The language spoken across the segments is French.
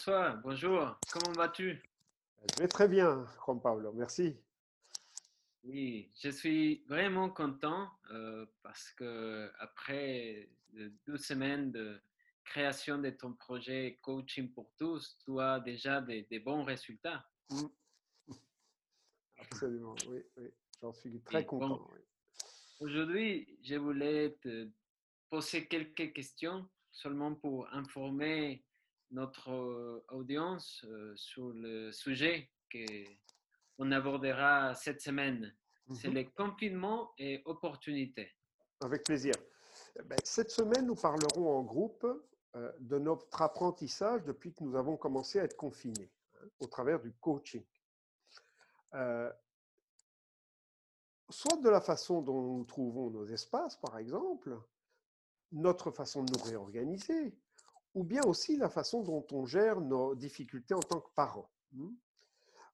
François, bonjour, comment vas-tu? Je vais très bien, Juan Pablo, merci. Oui, je suis vraiment content euh, parce que après euh, deux semaines de création de ton projet Coaching pour tous, tu as déjà des, des bons résultats. Mm. Absolument, oui, oui. J'en suis très Et bon, content. oui. aujourd'hui, je voulais te poser quelques questions seulement pour informer notre euh, audience euh, sur le sujet qu'on abordera cette semaine. C'est Mhm. le confinement et opportunités. Avec plaisir. Eh ben, Cette semaine, nous parlerons en groupe euh, de notre apprentissage depuis que nous avons commencé à être confinés, hein, au travers du coaching. Euh, soit de la façon dont nous trouvons nos espaces, par exemple, notre façon de nous réorganiser, ou bien aussi la façon dont on gère nos difficultés en tant que parents, hein,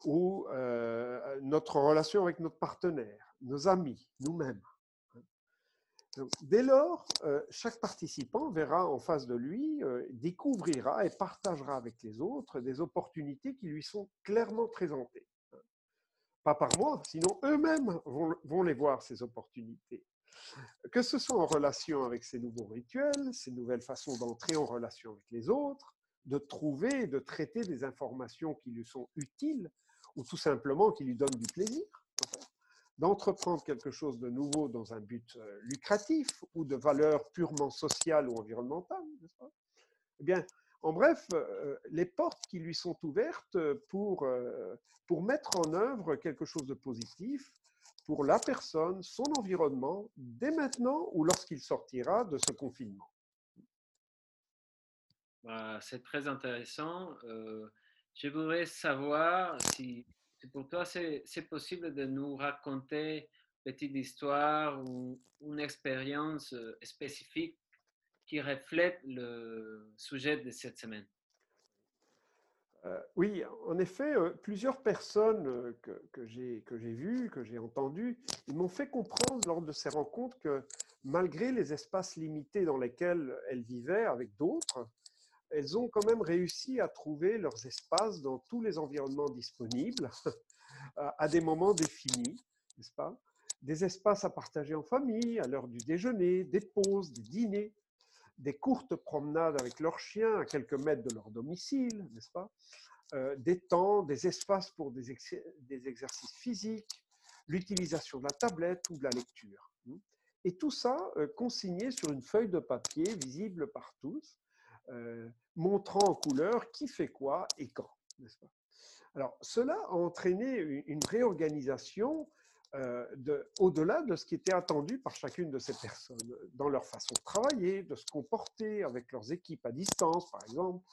ou euh, notre relation avec notre partenaire, nos amis, nous-mêmes. hein. Dès lors, euh, chaque participant verra en face de lui, euh, découvrira et partagera avec les autres des opportunités qui lui sont clairement présentées. hein. Pas par moi, sinon eux-mêmes vont les voir, ces opportunités. Que ce soit en relation avec ces nouveaux rituels, ces nouvelles façons d'entrer en relation avec les autres, de trouver et de traiter des informations qui lui sont utiles ou tout simplement qui lui donnent du plaisir, d'entreprendre quelque chose de nouveau dans un but euh, lucratif ou de valeur purement sociale ou environnementale, Eh bien, en bref, euh, les portes qui lui sont ouvertes pour, euh, pour mettre en œuvre quelque chose de positif pour la personne, son environnement, dès maintenant ou lorsqu'il sortira de ce confinement? Bah, c'est très intéressant. Euh, je voudrais savoir si, pour toi c'est c'est possible de nous raconter une petite histoire ou une expérience euh, spécifique qui reflète le sujet de cette semaine. Euh, oui, en effet, euh, plusieurs personnes euh, que, que j'ai vues, que j'ai entendues, ils m'ont fait comprendre lors de ces rencontres que malgré les espaces limités dans lesquels elles vivaient avec d'autres, elles ont quand même réussi à trouver leurs espaces dans tous les environnements disponibles à des moments définis, n'est-ce pas? Des espaces à partager en famille, à l'heure du déjeuner, des pauses, des dîners, des courtes promenades avec leurs chiens à quelques mètres de leur domicile, n'est-ce pas Euh, Des temps, des espaces pour des, ex- des exercices physiques, l'utilisation de la tablette ou de la lecture. hmm. Et tout ça euh, consigné sur une feuille de papier visible par tous, euh, montrant en couleur qui fait quoi et quand, n'est-ce pas Alors, cela a entraîné une réorganisation de- au-delà de ce qui était attendu par chacune de ces personnes, dans leur façon de travailler, de se comporter avec leurs équipes à distance, par exemple,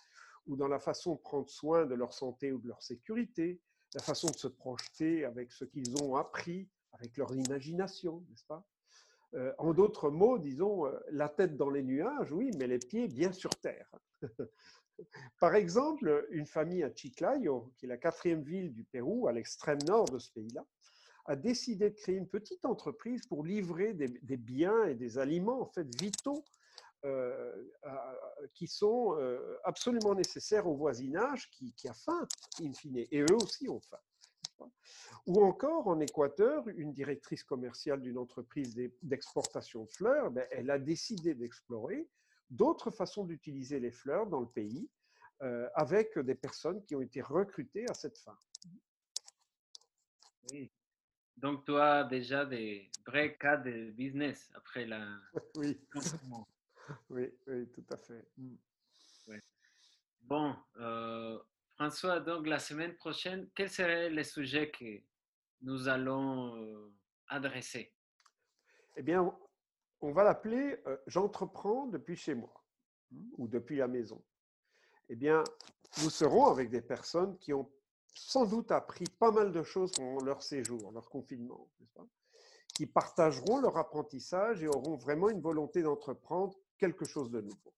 ou dans la façon de prendre soin de leur santé ou de leur sécurité, la façon de se projeter avec ce qu'ils ont appris, avec leur imagination, n'est-ce pas? Euh, En d'autres mots, disons, euh, la tête dans les nuages, oui, mais les pieds bien sur terre. Par exemple, une famille à Chiclayo, qui est la quatrième ville du Pérou, à l'extrême nord de ce pays-là, a décidé de créer une petite entreprise pour livrer des, biens et des aliments en fait vitaux euh, qui sont euh, absolument nécessaires au voisinage qui, a faim, in fine, et eux aussi ont faim. Ou encore en Équateur, une directrice commerciale d'une entreprise d'e- d'exportation de fleurs, ben, elle a décidé d'explorer d'autres façons d'utiliser les fleurs dans le pays euh, avec des personnes qui ont été recrutées à cette fin. Oui. Donc, tu as déjà des vrais cas de business après la Oui, oui, oui, tout à fait. Mm. Ouais. Bon, euh, François, donc la semaine prochaine, quels seraient les sujets que nous allons euh, adresser? Eh bien, on va l'appeler euh, J'entreprends depuis chez moi mm, ou depuis la maison. Eh bien, nous serons avec des personnes qui ont sans doute appris pas mal de choses pendant leur séjour, leur confinement, qui partageront leur apprentissage et auront vraiment une volonté d'entreprendre quelque chose de nouveau.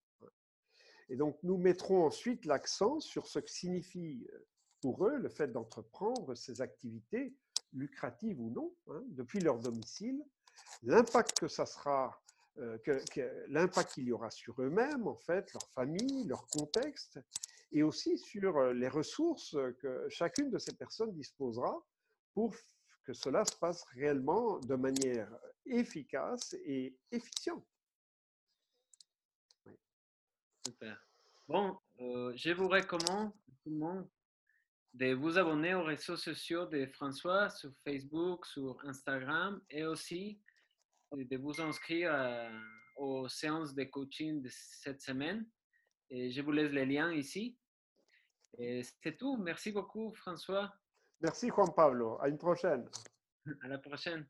Et donc, nous mettrons ensuite l'accent sur ce que signifie euh, pour eux le fait d'entreprendre ces activités, lucratives ou non, hein, depuis leur domicile, l'impact que ça sera, euh, l'impact qu'il y aura sur eux-mêmes, en fait, leur famille, leur contexte, et aussi sur euh, les ressources que chacune de ces personnes disposera pour que cela se passe réellement de manière efficace et efficiente. Super. Bon, euh, je vous recommande tout le monde de vous abonner aux réseaux sociaux de François sur Facebook, sur Instagram et aussi de vous inscrire aux séances de coaching de cette semaine. Et je vous laisse les liens ici. Et c'est tout. Merci beaucoup, François. Merci, Juan Pablo. À une prochaine. À la prochaine.